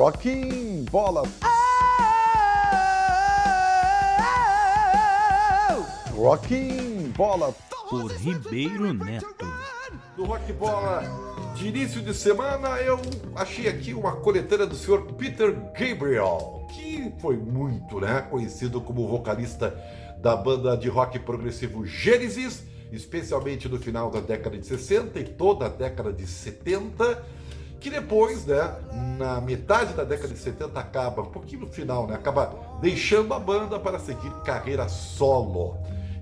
Rocking Bola. Rocking Bola. Por Ribeiro Neto. Do Rock Bola de início de semana, eu achei aqui uma coletânea do senhor Peter Gabriel, que foi muito né, conhecido como vocalista da banda de rock progressivo Genesis, especialmente no final da década de 60 e toda a década de 70 que depois, né, na metade da década de 70 acaba, um pouquinho no final, né, acaba deixando a banda para seguir carreira solo.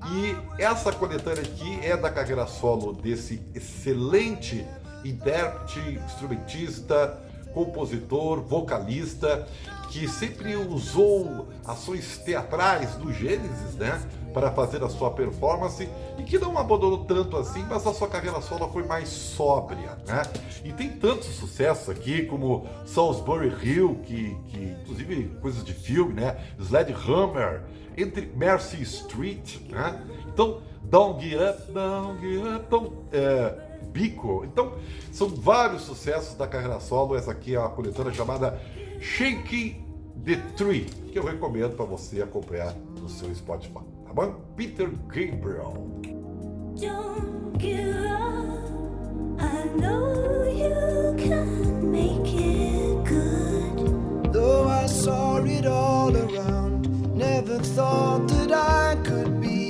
E essa coletânea aqui é da carreira solo desse excelente intérprete, instrumentista, compositor, vocalista, que sempre usou ações teatrais do Gênesis, né? Para fazer a sua performance e que não abandonou tanto assim, mas a sua carreira solo foi mais sóbria, né? E tem tanto sucesso aqui como Salisbury Hill, que, que inclusive coisas de filme, né? Sledgehammer, entre Mercy Street, né? Então, Don't Get Up, Don't Get Up, então, é, Bico. Então, são vários sucessos da carreira solo. Essa aqui é uma coletânea chamada Shaking the Tree, que eu recomendo para você acompanhar no seu Spotify, tá bom? Peter Gabriel. Don't give up. I know you can make it good. Though I saw it all around, never thought that I could be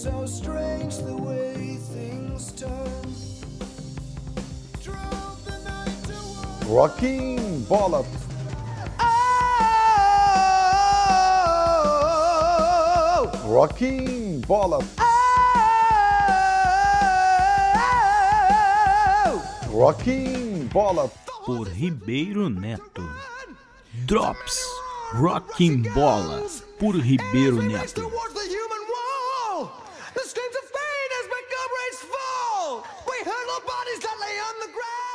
so strange the way things turn. The night to one. Rocking Bola. Oh, Rocking Bola. Rocking Bola. Por Ribeiro Neto. Drops. Rocking Bola. Por Ribeiro Neto. bodies that lay on the ground.